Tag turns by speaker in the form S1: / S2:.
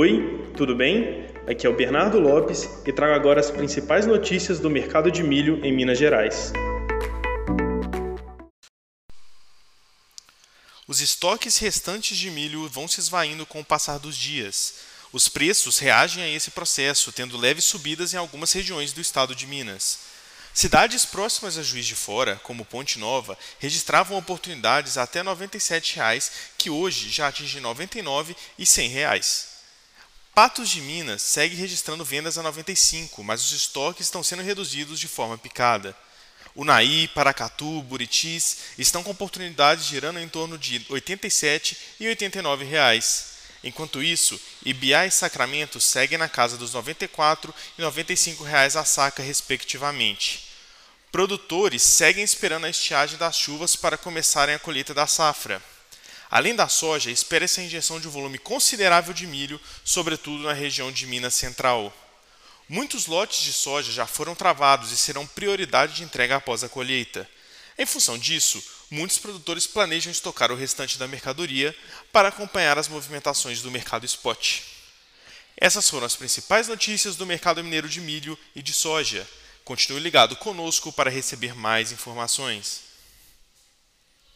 S1: Oi, tudo bem? Aqui é o Bernardo Lopes e trago agora as principais notícias do mercado de milho em Minas Gerais.
S2: Os estoques restantes de milho vão se esvaindo com o passar dos dias. Os preços reagem a esse processo, tendo leves subidas em algumas regiões do estado de Minas. Cidades próximas a Juiz de Fora, como Ponte Nova, registravam oportunidades até 97 reais, que hoje já atingem R$ 99 e 100 reais. Patos de Minas segue registrando vendas a 95, mas os estoques estão sendo reduzidos de forma picada. Unaí, Paracatu, Buritis estão com oportunidades girando em torno de R$ 87 e 89 reais. Enquanto isso, Ibiá e Sacramento seguem na casa dos R$ 94 e 95 reais a saca, respectivamente. Produtores seguem esperando a estiagem das chuvas para começarem a colheita da safra. Além da soja, espera-se a injeção de um volume considerável de milho, sobretudo na região de Minas Central. Muitos lotes de soja já foram travados e serão prioridade de entrega após a colheita. Em função disso, muitos produtores planejam estocar o restante da mercadoria para acompanhar as movimentações do mercado spot. Essas foram as principais notícias do mercado mineiro de milho e de soja. Continue ligado conosco para receber mais informações.